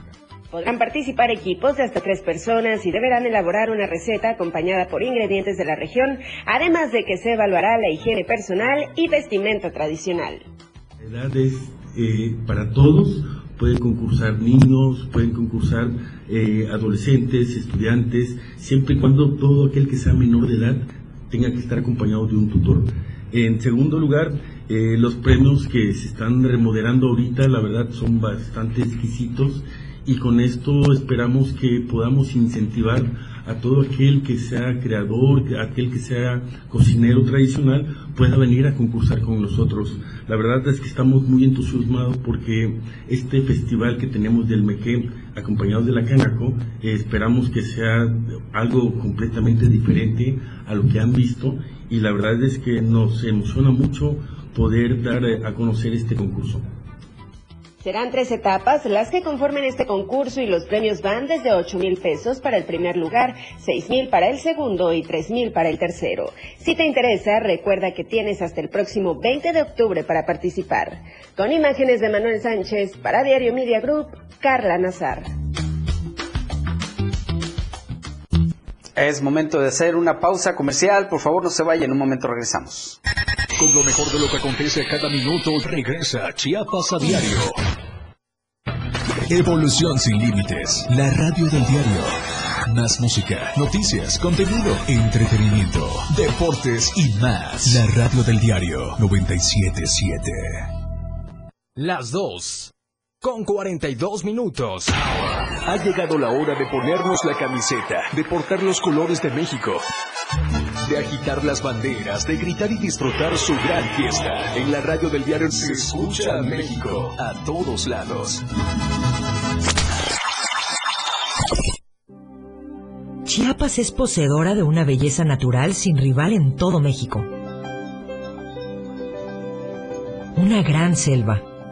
Podrán participar equipos de hasta tres personas y deberán elaborar una receta acompañada por ingredientes de la región, además de que se evaluará la higiene personal y vestimenta tradicional. Edades eh, para todos, pueden concursar niños, pueden concursar eh, adolescentes, estudiantes, siempre y cuando todo aquel que sea menor de edad tenga que estar acompañado de un tutor. En segundo lugar, eh, los premios que se están remodelando ahorita, la verdad, son bastante exquisitos y con esto esperamos que podamos incentivar a todo aquel que sea creador, aquel que sea cocinero tradicional, pueda venir a concursar con nosotros. La verdad es que estamos muy entusiasmados porque este festival que tenemos del Mequén, acompañado de la Canaco, eh, esperamos que sea algo completamente diferente a lo que han visto y la verdad es que nos emociona mucho poder dar a conocer este concurso. Serán tres etapas las que conformen este concurso y los premios van desde 8 mil pesos para el primer lugar, 6 mil para el segundo y 3 mil para el tercero. Si te interesa, recuerda que tienes hasta el próximo 20 de octubre para participar. Con imágenes de Manuel Sánchez para Diario Media Group, Carla Nazar. Es momento de hacer una pausa comercial. Por favor, no se vaya. En un momento regresamos. Con lo mejor de lo que acontece cada minuto, regresa Chiapas a diario. Evolución sin límites. La radio del diario. Más música, noticias, contenido, entretenimiento, deportes y más. La radio del diario 977. Las dos con 42 minutos. Ha llegado la hora de ponernos la camiseta, de portar los colores de México, de agitar las banderas, de gritar y disfrutar su gran fiesta. En la radio del diario se escucha a México a todos lados. Chiapas es poseedora de una belleza natural sin rival en todo México. Una gran selva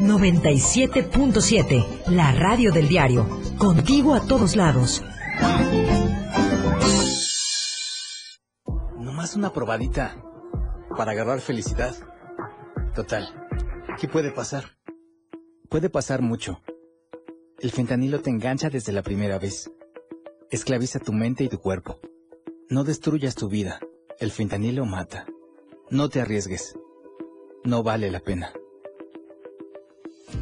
97.7, la radio del diario. Contigo a todos lados. Nomás una probadita para agarrar felicidad. Total, ¿qué puede pasar? Puede pasar mucho. El fentanilo te engancha desde la primera vez. Esclaviza tu mente y tu cuerpo. No destruyas tu vida. El fentanilo mata. No te arriesgues. No vale la pena.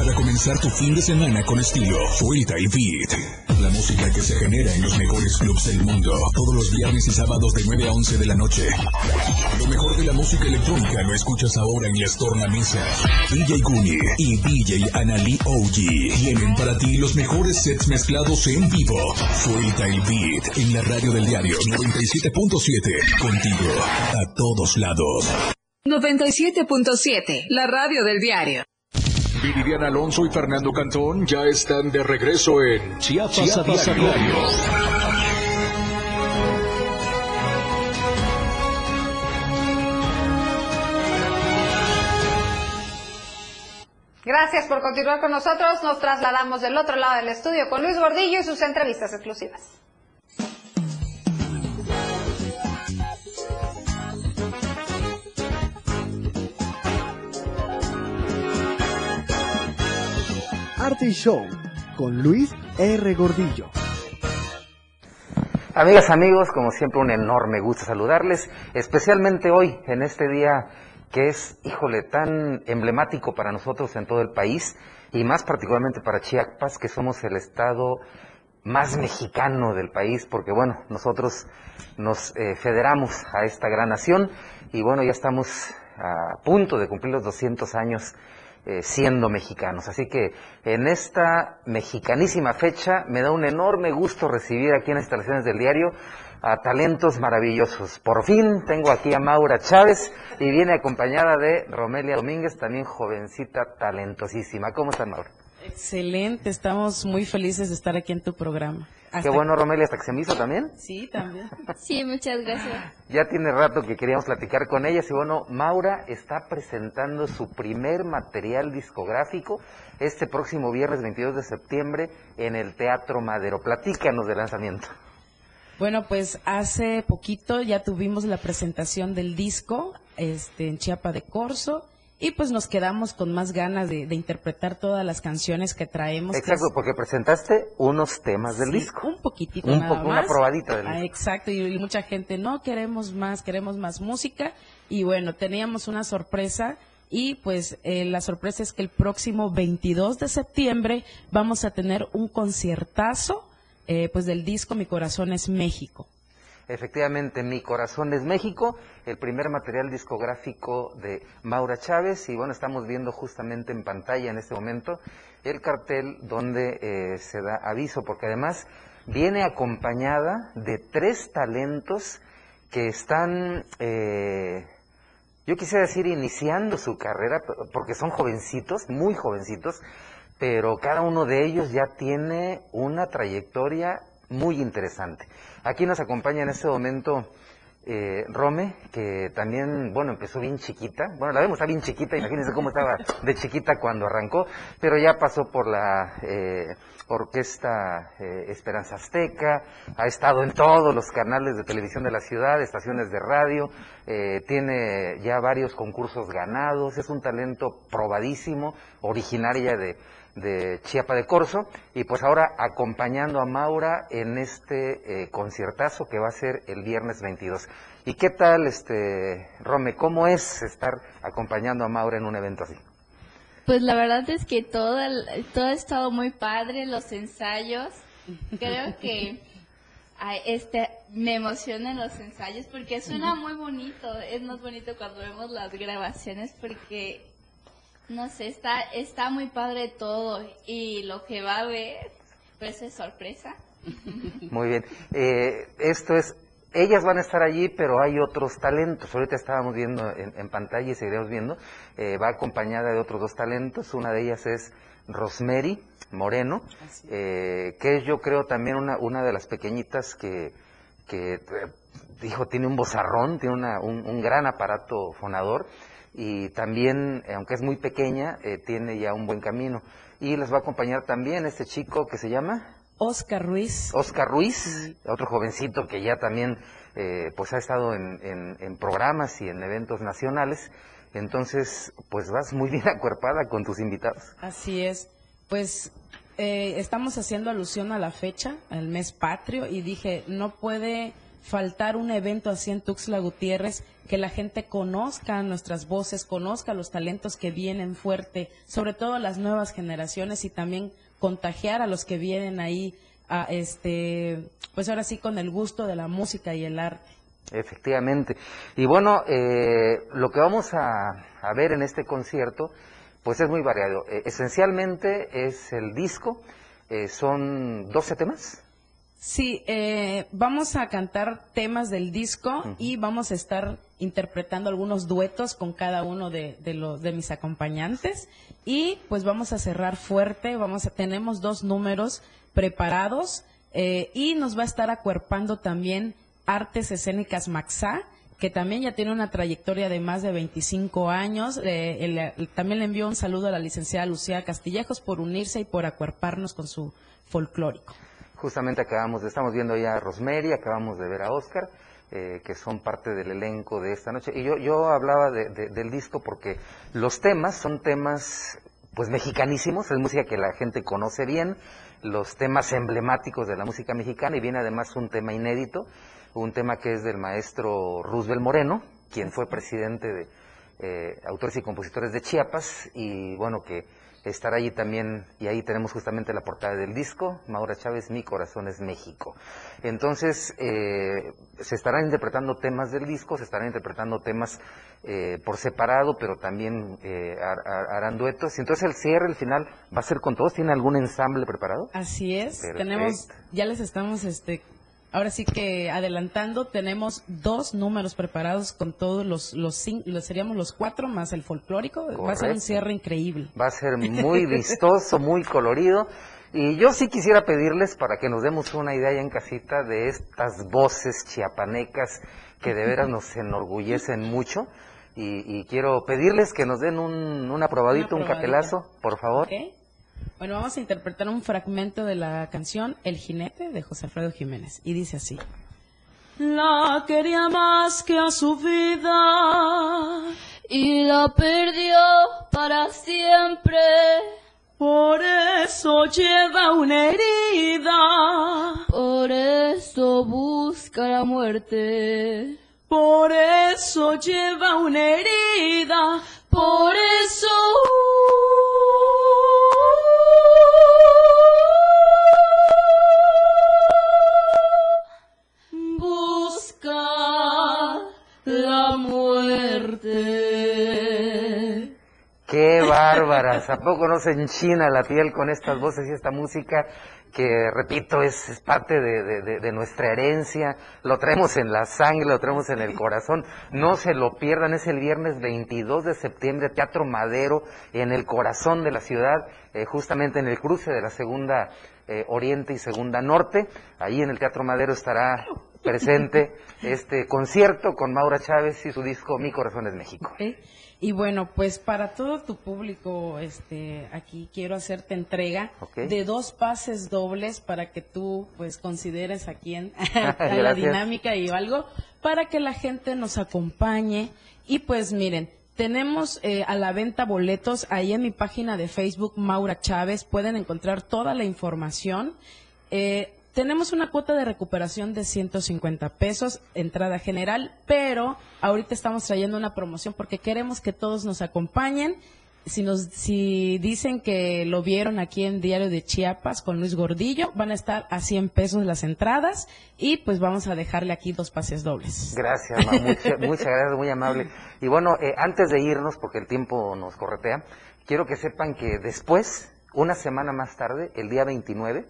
Para comenzar tu fin de semana con estilo, Suelta y Beat. La música que se genera en los mejores clubs del mundo. Todos los viernes y sábados de 9 a 11 de la noche. Lo mejor de la música electrónica lo escuchas ahora en las tornamesas. DJ Guni y DJ Anali OG tienen para ti los mejores sets mezclados en vivo. Suelta el beat en la radio del diario 97.7. Contigo a todos lados. 97.7, la radio del diario. Viridiana Alonso y Fernando Cantón ya están de regreso en Chiapas, a diario. Gracias por continuar con nosotros. Nos trasladamos del otro lado del estudio con Luis Gordillo y sus entrevistas exclusivas. Arte Show con Luis R. Gordillo. Amigas, amigos, como siempre un enorme gusto saludarles, especialmente hoy, en este día que es, híjole, tan emblemático para nosotros en todo el país y más particularmente para Chiapas, que somos el estado más mexicano del país, porque bueno, nosotros nos eh, federamos a esta gran nación y bueno, ya estamos a punto de cumplir los 200 años eh, siendo mexicanos. Así que en esta mexicanísima fecha me da un enorme gusto recibir aquí en instalaciones del diario a talentos maravillosos. Por fin tengo aquí a Maura Chávez y viene acompañada de Romelia Domínguez, también jovencita talentosísima. ¿Cómo están, Maura? Excelente, estamos muy felices de estar aquí en tu programa. Qué bueno, Romelia, hasta que se me hizo también. Sí, también. sí, muchas gracias. Ya tiene rato que queríamos platicar con ella. Y bueno, Maura está presentando su primer material discográfico este próximo viernes 22 de septiembre en el Teatro Madero. Platícanos del lanzamiento. Bueno, pues hace poquito ya tuvimos la presentación del disco este, en Chiapa de Corso y pues nos quedamos con más ganas de, interpretar todas las canciones que traemos. Exacto, porque presentaste unos temas del disco. Un poquitito nada más. Una probadita del ah, disco. exacto, y, mucha gente, no, queremos más, queremos más música. Y bueno, teníamos una sorpresa y pues eh, la sorpresa es que el próximo 22 de septiembre vamos a tener un conciertazo eh, pues del disco Mi Corazón es México. Efectivamente, Mi Corazón es México, el primer material discográfico de Maura Chávez. Y bueno, estamos viendo justamente en pantalla en este momento el cartel donde eh, se da aviso, porque además viene acompañada de tres talentos que están, eh, yo quisiera decir, iniciando su carrera, porque son jovencitos, muy jovencitos, pero cada uno de ellos ya tiene una trayectoria muy interesante. Aquí nos acompaña en este momento eh, Rome, que también, bueno, empezó bien chiquita. Bueno, la vemos, está bien chiquita, imagínense cómo estaba de chiquita cuando arrancó, pero ya pasó por la eh, Orquesta eh, Esperanza Azteca, ha estado en todos los canales de televisión de la ciudad, estaciones de radio, tiene ya varios concursos ganados, es un talento probadísimo, originaria de de Chiapa de Corso y pues ahora acompañando a Maura en este eh, conciertazo que va a ser el viernes 22. ¿Y qué tal, este Rome, cómo es estar acompañando a Maura en un evento así? Pues la verdad es que todo, todo ha estado muy padre, los ensayos. Creo que este, me emocionan los ensayos porque suena muy bonito. Es más bonito cuando vemos las grabaciones porque no sé, está, está muy padre todo y lo que va a ver, pues es sorpresa. Muy bien. Eh, esto es, ellas van a estar allí, pero hay otros talentos. Ahorita estábamos viendo en, pantalla y seguiremos viendo. Eh, va acompañada de otros dos talentos. Una de ellas es Rosemary Moreno, eh, que es yo creo también una, una de las pequeñitas que, que dijo, tiene un bozarrón, tiene una, un, un gran aparato fonador y también, eh, aunque es muy pequeña, eh, tiene ya un buen camino. Y les va a acompañar también este chico que se llama... Oscar Ruiz. Oscar Ruiz, otro jovencito que ya también eh, pues ha estado en, en, programas y en eventos nacionales. Entonces, pues vas muy bien acuerpada con tus invitados. Así es. Pues estamos haciendo alusión a la fecha, al mes patrio, y dije, no puede faltar un evento así en Tuxtla Gutiérrez, que la gente conozca nuestras voces, conozca los talentos que vienen fuerte, sobre todo las nuevas generaciones y también contagiar a los que vienen ahí, a este, pues ahora sí con el gusto de la música y el arte. Efectivamente. Y bueno, eh, lo que vamos a, ver en este concierto, pues es muy variado. Eh, esencialmente es el disco, eh, son 12 temas. Sí, eh, vamos a cantar temas del disco y vamos a estar interpretando algunos duetos con cada uno de, los, de mis acompañantes y pues vamos a cerrar fuerte, vamos a, tenemos dos números preparados eh, y nos va a estar acuerpando también Artes Escénicas Maxá, que también ya tiene una trayectoria de más de 25 años. Eh, también le envió un saludo a la licenciada Lucía Castillejos por unirse y por acuerparnos con su folclórico. Justamente acabamos, estamos viendo ya a Rosemary, acabamos de ver a Oscar. Eh, que son parte del elenco de esta noche. Y yo, yo hablaba del disco porque los temas son temas pues mexicanísimos, es música que la gente conoce bien, los temas emblemáticos de la música mexicana y viene además un tema inédito, un tema que es del maestro Roosevelt Moreno, quien fue presidente de eh, autores y compositores de Chiapas y bueno que estará allí también, y ahí tenemos justamente la portada del disco, Maura Chávez, Mi Corazón es México. Entonces, eh, se estarán interpretando temas del disco, se estarán interpretando temas eh, por separado, pero también eh, harán duetos. Entonces, el cierre, el final, va a ser con todos. ¿Tiene algún ensamble preparado? Así es. Tenemos, ya les estamos este, Ahora sí que adelantando, tenemos dos números preparados con todos los, los, seríamos los cuatro más el folclórico. Va a ser un cierre increíble. Va a ser muy vistoso, muy colorido. Y yo sí quisiera pedirles para que nos demos una idea ya en casita de estas voces chiapanecas que de veras nos enorgullecen mucho. Y, quiero pedirles que nos den un, un aprobadito, un capelazo, por favor. Bueno, vamos a interpretar un fragmento de la canción El jinete de José Alfredo Jiménez. Y dice así. La quería más que a su vida y la perdió para siempre. Por eso lleva una herida. Por eso busca la muerte. Por eso lleva una herida. Por eso... bárbaras, ¿a poco no se enchina la piel con estas voces y esta música que, repito, es, parte de, nuestra herencia, lo traemos en la sangre, lo traemos en el corazón, no se lo pierdan, es el viernes 22 de septiembre, Teatro Madero, en el corazón de la ciudad, eh, justamente en el cruce de la segunda eh, Oriente y segunda Norte, ahí en el Teatro Madero estará presente este concierto con Maura Chávez y su disco Mi Corazón es México. Y bueno, pues para todo tu público, este, aquí quiero hacerte entrega de dos pases dobles para que tú, pues, consideres a quién, a la dinámica y algo, para que la gente nos acompañe. Y pues miren, tenemos eh, a la venta boletos ahí en mi página de Facebook, Maura Chávez. Pueden encontrar toda la información. Eh, tenemos una cuota de recuperación de 150 pesos, entrada general, pero ahorita estamos trayendo una promoción porque queremos que todos nos acompañen. Si, nos, si dicen que lo vieron aquí en Diario de Chiapas con Luis Gordillo, van a estar a 100 pesos las entradas y pues vamos a dejarle aquí dos pases dobles. Gracias, muchas, gracias, muy amable. Y bueno, eh, antes de irnos, porque el tiempo nos corretea, quiero que sepan que después, una semana más tarde, el día 29,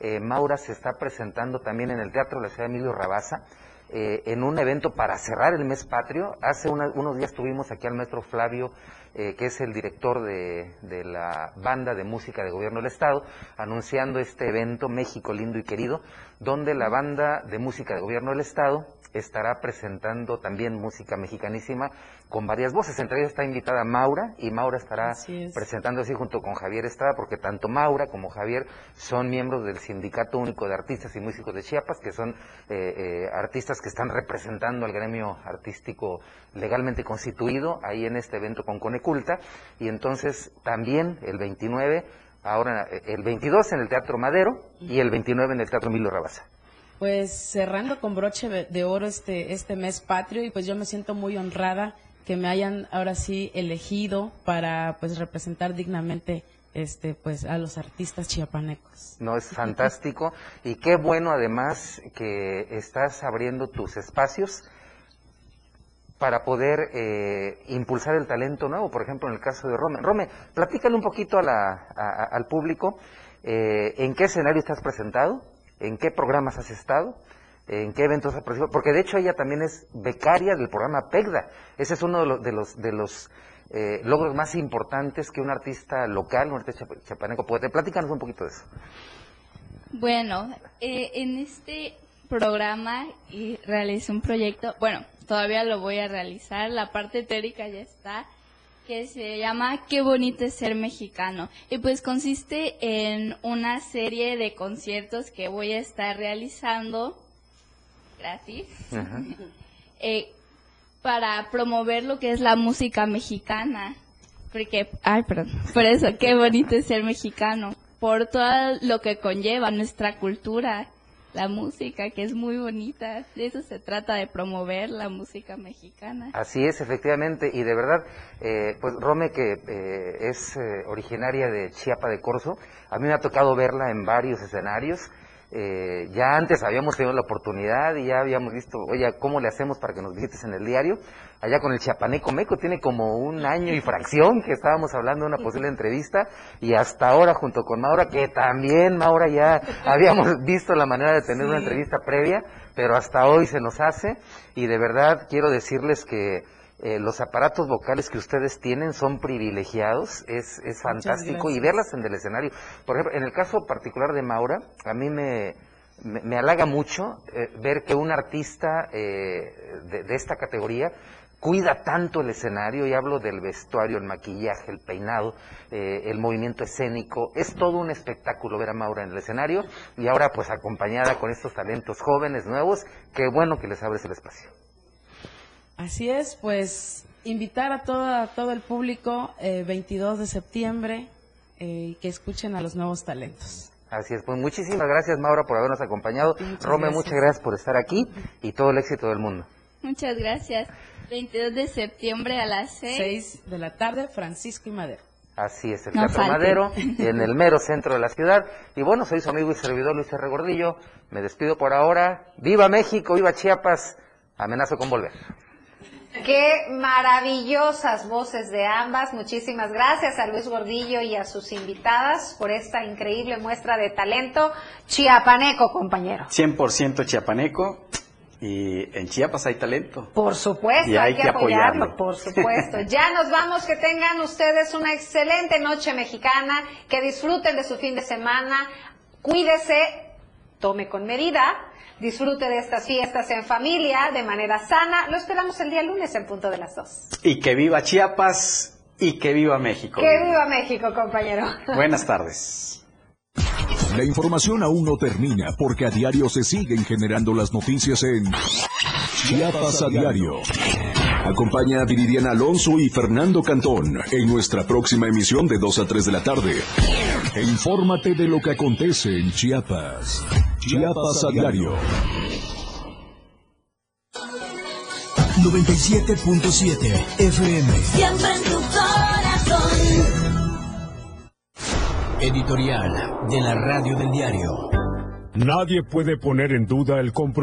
eh, Maura se está presentando también en el Teatro de la Ciudad Emilio Rabasa, eh, en un evento para cerrar el mes patrio. Hace unos días tuvimos aquí al maestro Flavio, eh, que es el director de, de, la banda de música de gobierno del Estado, anunciando este evento México lindo y querido, donde la banda de música de gobierno del Estado estará presentando también música mexicanísima con varias voces. Entre ellas está invitada Maura y Maura estará presentando así junto con Javier Estrada, porque tanto Maura como Javier son miembros del Sindicato Único de Artistas y Músicos de Chiapas, que son eh, eh, artistas que están representando al gremio artístico legalmente constituido ahí en este evento con Coneculta. Y entonces también el 29 ahora eh, el 22 en el Teatro Madero y el 29 en el Teatro Emilio Rabasa pues cerrando con broche de oro este, este mes patrio y pues yo me siento muy honrada que me hayan ahora sí elegido para pues representar dignamente este pues a los artistas chiapanecos. No es fantástico y qué bueno además que estás abriendo tus espacios para poder eh, impulsar el talento nuevo, por ejemplo en el caso de Rome. Rome, platícale un poquito a la, al público eh, en qué escenario estás presentado en qué programas has estado, en qué eventos has participado, porque de hecho ella también es becaria del programa PEGDA. Ese es uno de los, de los, de los eh, logros más importantes que un artista local, un artista chapaneco puede. Platícanos un poquito de eso. Bueno, eh, en este programa y realicé un proyecto, bueno, todavía lo voy a realizar. La parte teórica ya está, que se llama Qué bonito es ser mexicano. Y pues consiste en una serie de conciertos que voy a estar realizando gratis. Eh, para promover lo que es la música mexicana. Porque, ay, perdón, por eso, qué bonito es ser mexicano. Por todo lo que conlleva nuestra cultura la música, que es muy bonita. De eso se trata, de promover la música mexicana. Así es, efectivamente. Y de verdad, eh, pues Rome, que eh, es eh, originaria de Chiapa de Corzo, a mí me ha tocado verla en varios escenarios. Eh, ya antes habíamos tenido la oportunidad y ya habíamos visto, oye, ¿cómo le hacemos para que nos visites en el diario? Allá con el Chiapaneco Meco, tiene como un año y fracción que estábamos hablando de una posible entrevista y hasta ahora junto con Maura, que también Maura ya habíamos visto la manera de tener una entrevista previa, pero hasta hoy se nos hace y de verdad quiero decirles que eh, los aparatos vocales que ustedes tienen son privilegiados, es, es fantástico y verlas en el escenario. Por ejemplo, en el caso particular de Maura, a mí me, me, halaga mucho eh, ver que un artista eh, de, esta categoría cuida tanto el escenario, y hablo del vestuario, el maquillaje, el peinado, el movimiento escénico, es todo un espectáculo ver a Maura en el escenario y ahora pues acompañada con estos talentos jóvenes, nuevos, qué bueno que les abres el espacio. Así es, pues invitar a, toda, todo el público eh, 22 de septiembre eh, que escuchen a los nuevos talentos. Así es, pues muchísimas gracias Maura por habernos acompañado. Rome, muchas gracias por estar aquí y todo el éxito del mundo. Muchas gracias. 22 de septiembre a las 6. 6 de la tarde, Francisco y Madero. Así es, el Teatro Madero, en el mero centro de la ciudad. Y bueno, soy su amigo y servidor Luis R. Gordillo. Me despido por ahora. ¡Viva México! ¡Viva Chiapas! Amenazo con volver. Qué maravillosas voces de ambas. Muchísimas gracias a Luis Gordillo y a sus invitadas por esta increíble muestra de talento chiapaneco, compañero. 100% chiapaneco. Y en Chiapas hay talento. Por supuesto, hay, que, apoyarlo, por supuesto. Ya nos vamos, que tengan ustedes una excelente noche mexicana, que disfruten de su fin de semana, cuídese, tome con medida Disfrute de estas fiestas en familia, de manera sana. Lo esperamos el día lunes en punto de las dos. Y que viva Chiapas y que viva México. Que viva México, compañero. Buenas tardes. La información aún no termina porque a diario se siguen generando las noticias en Chiapas a diario. Acompaña a Viridiana Alonso y Fernando Cantón en nuestra próxima emisión de 2 a 3 de la tarde. E infórmate de lo que acontece en Chiapas. Chiapas a diario. 97.7 FM. Siempre en tu corazón. Editorial de la Radio del Diario. Nadie puede poner en duda el compromiso